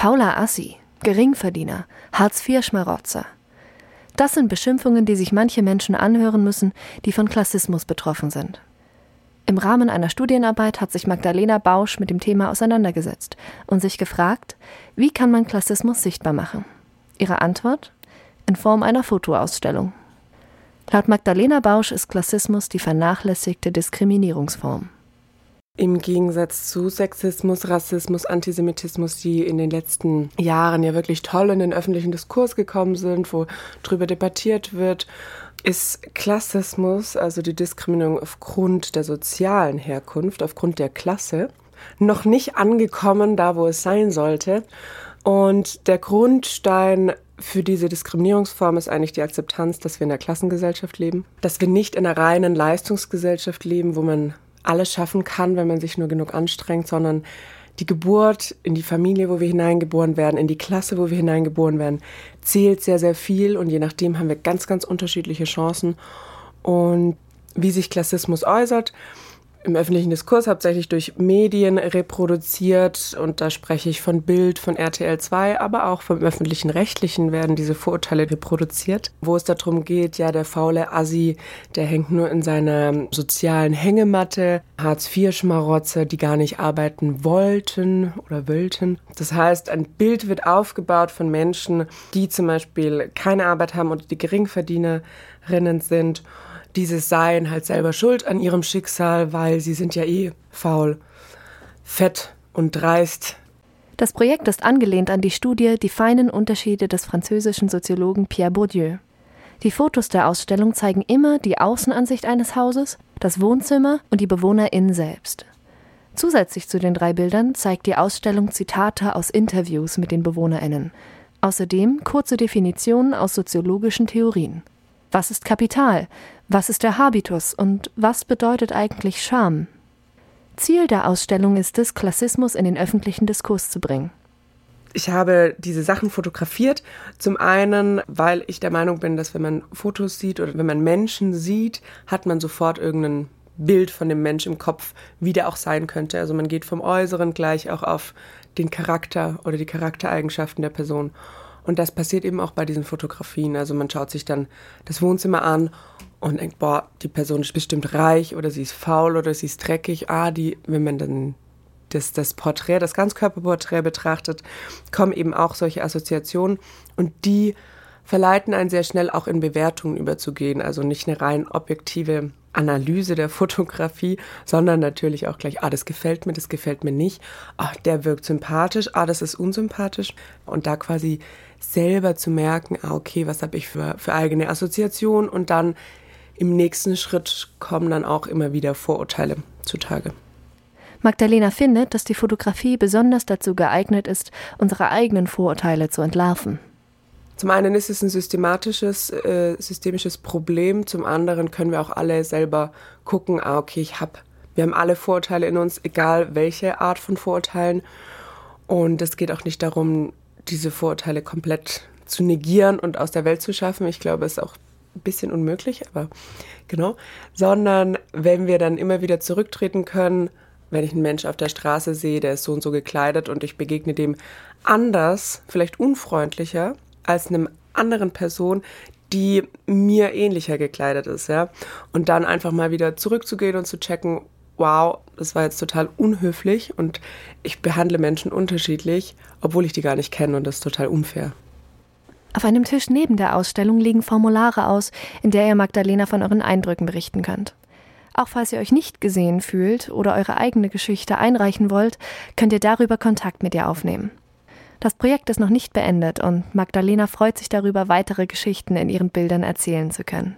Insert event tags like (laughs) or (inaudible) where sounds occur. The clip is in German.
Fauler Assi, Geringverdiener, Hartz-IV-Schmarotzer. Das sind Beschimpfungen, die sich manche Menschen anhören müssen, die von Klassismus betroffen sind. Im Rahmen einer Studienarbeit hat sich Magdalena Bausch mit dem Thema auseinandergesetzt und sich gefragt, wie kann man Klassismus sichtbar machen? Ihre Antwort? In Form einer Fotoausstellung. Laut Magdalena Bausch ist Klassismus die vernachlässigte Diskriminierungsform. Im Gegensatz zu Sexismus, Rassismus, Antisemitismus, die in den letzten Jahren ja wirklich toll in den öffentlichen Diskurs gekommen sind, wo drüber debattiert wird ist Klassismus, also die Diskriminierung aufgrund der sozialen Herkunft, aufgrund der Klasse, noch nicht angekommen, da wo es sein sollte. Und der Grundstein für diese Diskriminierungsform ist eigentlich die Akzeptanz, dass wir in der Klassengesellschaft leben, dass wir nicht in einer reinen Leistungsgesellschaft leben, wo man alles schaffen kann, wenn man sich nur genug anstrengt, sondern die Geburt in die Familie, wo wir hineingeboren werden, in die Klasse, wo wir hineingeboren werden, zählt sehr, sehr viel und je nachdem haben wir ganz, ganz unterschiedliche Chancen. Und wie sich Klassismus äußert, im öffentlichen Diskurs hauptsächlich durch Medien reproduziert. Und da spreche ich von Bild, von RTL 2, aber auch vom öffentlichen Rechtlichen werden diese Vorurteile reproduziert, wo es darum geht, ja, der faule Assi, der hängt nur in seiner sozialen Hängematte, Hartz-IV-Schmarotzer, die gar nicht arbeiten wollten oder wollten. Das heißt, ein Bild wird aufgebaut von Menschen, die zum Beispiel keine Arbeit haben oder die Geringverdienerinnen sind diese seien halt selber schuld an ihrem Schicksal, weil sie sind ja eh faul, fett und dreist. Das Projekt ist angelehnt an die Studie Die feinen Unterschiede des französischen Soziologen Pierre Bourdieu. Die Fotos der Ausstellung zeigen immer die Außenansicht eines Hauses, das Wohnzimmer und die BewohnerInnen selbst. Zusätzlich zu den drei Bildern zeigt die Ausstellung Zitate aus Interviews mit den BewohnerInnen. Außerdem kurze Definitionen aus soziologischen Theorien. Was ist Kapital? Was ist der Habitus und was bedeutet eigentlich Scham? Ziel der Ausstellung ist es, Klassismus in den öffentlichen Diskurs zu bringen. Ich habe diese Sachen fotografiert. Zum einen, weil ich der Meinung bin, dass wenn man Fotos sieht oder wenn man Menschen sieht, hat man sofort irgendein Bild von dem Mensch im Kopf, wie der auch sein könnte. Also man geht vom Äußeren gleich auch auf den Charakter oder die Charaktereigenschaften der Person. Und das passiert eben auch bei diesen Fotografien. Also man schaut sich dann das Wohnzimmer an und denkt, boah, die Person ist bestimmt reich oder sie ist faul oder sie ist dreckig. Ah, die, wenn man dann das, das Porträt, das Ganzkörperporträt betrachtet, kommen eben auch solche Assoziationen und die verleiten einen sehr schnell auch in Bewertungen überzugehen. Also nicht eine rein objektive Analyse der (laughs) Fotografie, sondern natürlich auch gleich, ah, das gefällt mir, das gefällt mir nicht, ah, der wirkt sympathisch, ah, das ist unsympathisch. Und da quasi selber zu merken, ah, okay, was habe ich für, für eigene Assoziationen und dann im nächsten Schritt kommen dann auch immer wieder Vorurteile zutage. Magdalena findet, dass die Fotografie besonders dazu geeignet ist, unsere eigenen Vorurteile zu entlarven. Zum einen ist es ein systematisches, äh, systemisches Problem, zum anderen können wir auch alle selber gucken, ah, okay, ich habe, wir haben alle Vorurteile in uns, egal welche Art von Vorurteilen. Und es geht auch nicht darum, diese Vorurteile komplett zu negieren und aus der Welt zu schaffen. Ich glaube, es ist auch ein bisschen unmöglich, aber genau. Sondern wenn wir dann immer wieder zurücktreten können, wenn ich einen Mensch auf der Straße sehe, der ist so und so gekleidet und ich begegne dem anders, vielleicht unfreundlicher als einem anderen Person, die mir ähnlicher gekleidet ist, ja. Und dann einfach mal wieder zurückzugehen und zu checken, wow, das war jetzt total unhöflich und ich behandle Menschen unterschiedlich, obwohl ich die gar nicht kenne und das ist total unfair. Auf einem Tisch neben der Ausstellung liegen Formulare aus, in der ihr Magdalena von euren Eindrücken berichten könnt. Auch falls ihr euch nicht gesehen fühlt oder eure eigene Geschichte einreichen wollt, könnt ihr darüber Kontakt mit ihr aufnehmen. Das Projekt ist noch nicht beendet und Magdalena freut sich darüber, weitere Geschichten in ihren Bildern erzählen zu können.